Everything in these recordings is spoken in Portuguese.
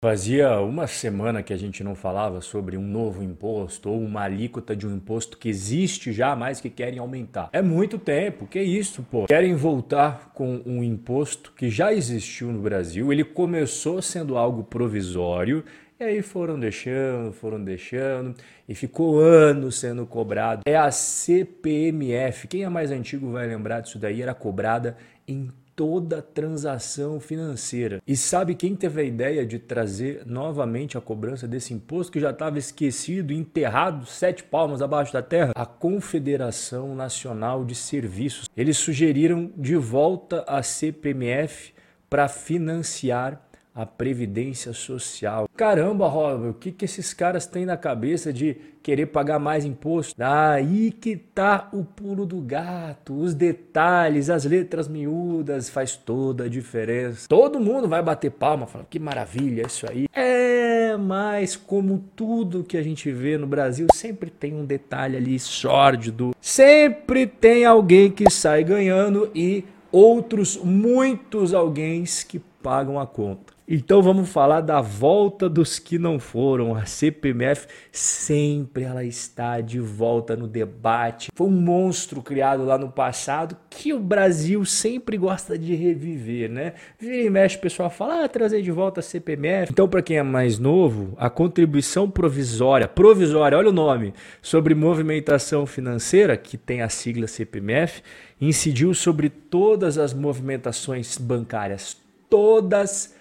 Fazia uma semana que a gente não falava sobre um novo imposto ou uma alíquota de um imposto que existe já, mas que querem aumentar. É muito tempo, que isso, pô? Querem voltar com um imposto que já existiu no Brasil, ele começou sendo algo provisório, e aí foram deixando, foram deixando, e ficou anos sendo cobrado. É a CPMF. Quem é mais antigo vai lembrar disso daí, era cobrada em toda transação financeira. E sabe quem teve a ideia de trazer novamente a cobrança desse imposto que já estava esquecido, enterrado sete palmas abaixo da terra? A Confederação Nacional de Serviços. Eles sugeriram de volta a CPMF para financiar a previdência social. Caramba, Robert, o que, que esses caras têm na cabeça de querer pagar mais imposto? Aí que tá o pulo do gato, os detalhes, as letras miúdas, faz toda a diferença. Todo mundo vai bater palma, falando que maravilha isso aí. É, mas como tudo que a gente vê no Brasil, sempre tem um detalhe ali sórdido. Sempre tem alguém que sai ganhando e outros muitos alguém que pagam a conta. Então vamos falar da volta dos que não foram. A CPMF sempre ela está de volta no debate. Foi um monstro criado lá no passado que o Brasil sempre gosta de reviver, né? Vira e mexe, o pessoal fala, ah, trazer de volta a CPMF. Então, para quem é mais novo, a contribuição provisória, provisória, olha o nome, sobre movimentação financeira, que tem a sigla CPMF, incidiu sobre todas as movimentações bancárias, todas as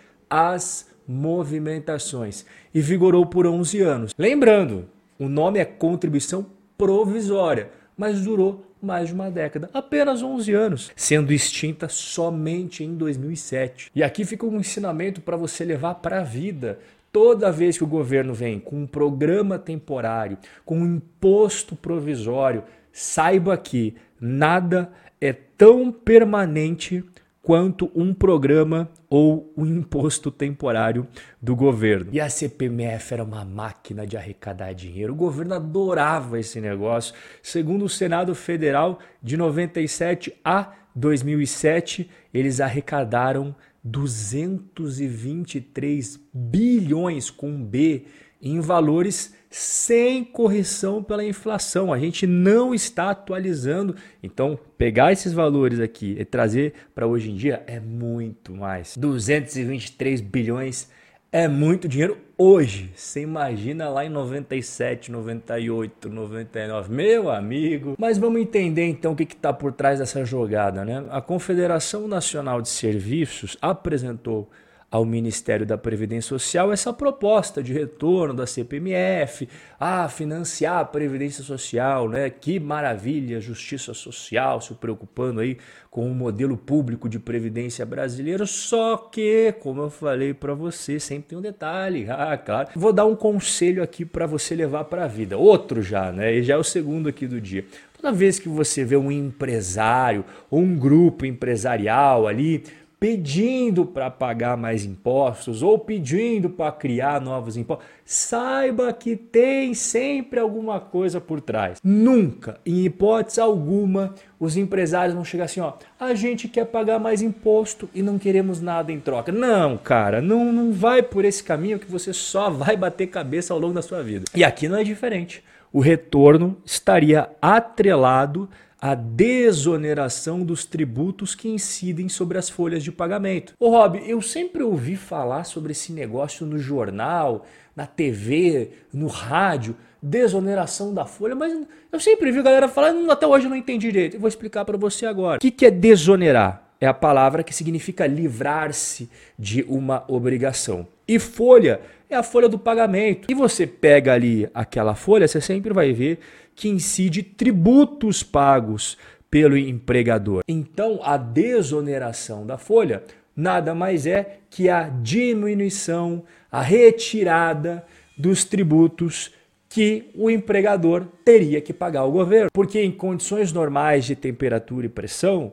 movimentações e vigorou por 11 anos. Lembrando, o nome é contribuição provisória, mas durou mais de uma década, apenas 11 anos, sendo extinta somente em 2007. E aqui fica um ensinamento para você levar para a vida. Toda vez que o governo vem com um programa temporário, com um imposto provisório, saiba que nada é tão permanente quanto um programa ou um imposto temporário do governo. E a CPMF era uma máquina de arrecadar dinheiro. O governo adorava esse negócio. Segundo o Senado Federal, de 97 a 2007, eles arrecadaram 223 bilhões com B em valores sem correção pela inflação. A gente não está atualizando. Então, pegar esses valores aqui e trazer para hoje em dia é muito mais. 223 bilhões é muito dinheiro hoje. Você imagina lá em 97, 98, 99. Meu amigo. Mas vamos entender então o que está por trás dessa jogada. Né? A Confederação Nacional de Serviços apresentou ao Ministério da Previdência Social essa proposta de retorno da CPMF, a financiar a Previdência Social, né? Que maravilha, justiça social, se preocupando aí com o modelo público de previdência brasileiro, só que, como eu falei para você, sempre tem um detalhe, ah, claro. Vou dar um conselho aqui para você levar para a vida, outro já, né? E já é o segundo aqui do dia. Toda vez que você vê um empresário ou um grupo empresarial ali pedindo para pagar mais impostos ou pedindo para criar novos impostos, saiba que tem sempre alguma coisa por trás. Nunca, em hipótese alguma, os empresários vão chegar assim, ó, a gente quer pagar mais imposto e não queremos nada em troca. Não, cara, não, não vai por esse caminho que você só vai bater cabeça ao longo da sua vida. E aqui não é diferente. O retorno estaria atrelado a desoneração dos tributos que incidem sobre as folhas de pagamento. Ô Rob, eu sempre ouvi falar sobre esse negócio no jornal, na TV, no rádio, desoneração da folha, mas eu sempre vi galera falando, até hoje eu não entendi direito. Eu vou explicar para você agora. O que, que é desonerar? É a palavra que significa livrar-se de uma obrigação. E folha é a folha do pagamento. E você pega ali aquela folha, você sempre vai ver que incide tributos pagos pelo empregador. Então, a desoneração da folha nada mais é que a diminuição, a retirada dos tributos que o empregador teria que pagar ao governo. Porque em condições normais de temperatura e pressão,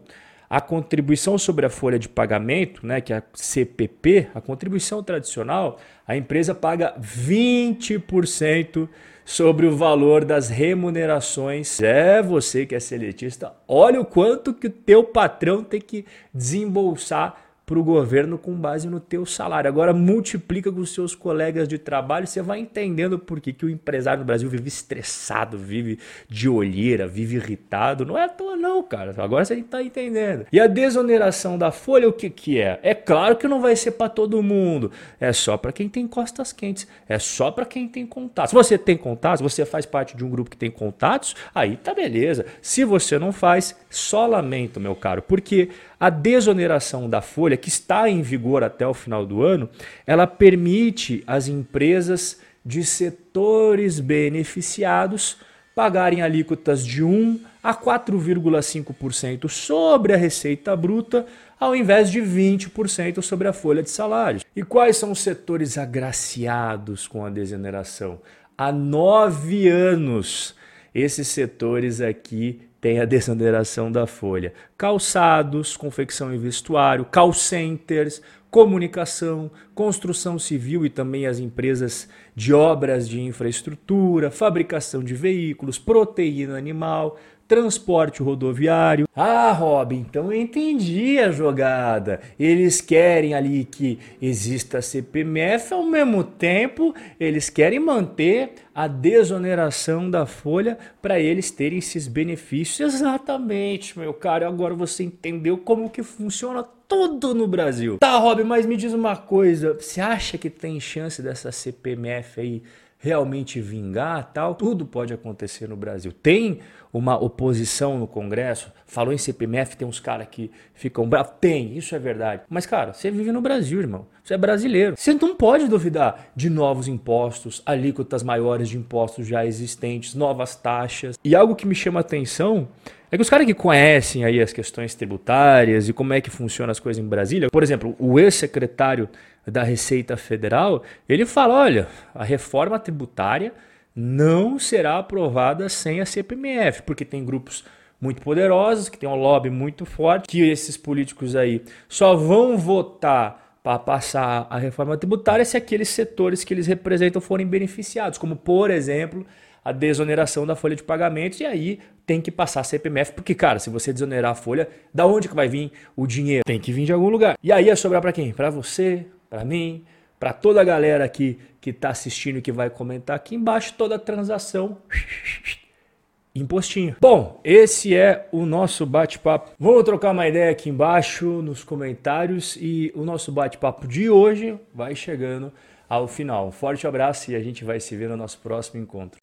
a contribuição sobre a folha de pagamento, né, que é a CPP, a contribuição tradicional, a empresa paga 20% sobre o valor das remunerações. É você que é seletista, olha o quanto que o teu patrão tem que desembolsar para o governo com base no teu salário. Agora multiplica com os seus colegas de trabalho, você vai entendendo por que, que o empresário no Brasil vive estressado, vive de olheira, vive irritado. Não é à toa não, cara. Agora você está entendendo. E a desoneração da folha, o que, que é? É claro que não vai ser para todo mundo. É só para quem tem costas quentes. É só para quem tem contatos. Se você tem contatos, você faz parte de um grupo que tem contatos, aí tá beleza. Se você não faz, só lamento, meu caro, porque a desoneração da folha, que está em vigor até o final do ano, ela permite às empresas de setores beneficiados pagarem alíquotas de 1 a 4,5% sobre a receita bruta, ao invés de 20% sobre a folha de salários. E quais são os setores agraciados com a desoneração? Há nove anos, esses setores aqui tem a desoneração da folha. Calçados, confecção e vestuário, call centers, comunicação, construção civil e também as empresas de obras de infraestrutura, fabricação de veículos, proteína animal, transporte rodoviário. Ah, Rob, então eu entendi a jogada. Eles querem ali que exista a CPMF, ao mesmo tempo eles querem manter a desoneração da folha para eles terem esses benefícios. Exatamente, meu caro. Agora você entendeu como que funciona tudo no Brasil. Tá, Rob, mas me diz uma coisa. Você acha que tem chance dessa CPMF aí realmente vingar, tal, tudo pode acontecer no Brasil. Tem uma oposição no Congresso, falou em CPMF, tem uns caras que ficam bravos, tem, isso é verdade. Mas cara, você vive no Brasil, irmão. Você é brasileiro. Você não pode duvidar de novos impostos, alíquotas maiores de impostos já existentes, novas taxas. E algo que me chama a atenção é que os caras que conhecem aí as questões tributárias e como é que funcionam as coisas em Brasília, por exemplo, o ex-secretário da Receita Federal, ele fala: olha, a reforma tributária não será aprovada sem a CPMF, porque tem grupos muito poderosos, que tem um lobby muito forte, que esses políticos aí só vão votar para passar a reforma tributária se aqueles setores que eles representam forem beneficiados, como por exemplo a desoneração da folha de pagamento e aí tem que passar a CPMF, porque cara, se você desonerar a folha, da onde que vai vir o dinheiro? Tem que vir de algum lugar. E aí ia sobrar para quem? Para você, para mim, para toda a galera aqui que está assistindo e que vai comentar aqui embaixo, toda a transação. Impostinho. Bom, esse é o nosso bate-papo. Vamos trocar uma ideia aqui embaixo nos comentários e o nosso bate-papo de hoje vai chegando ao final. Um forte abraço e a gente vai se ver no nosso próximo encontro.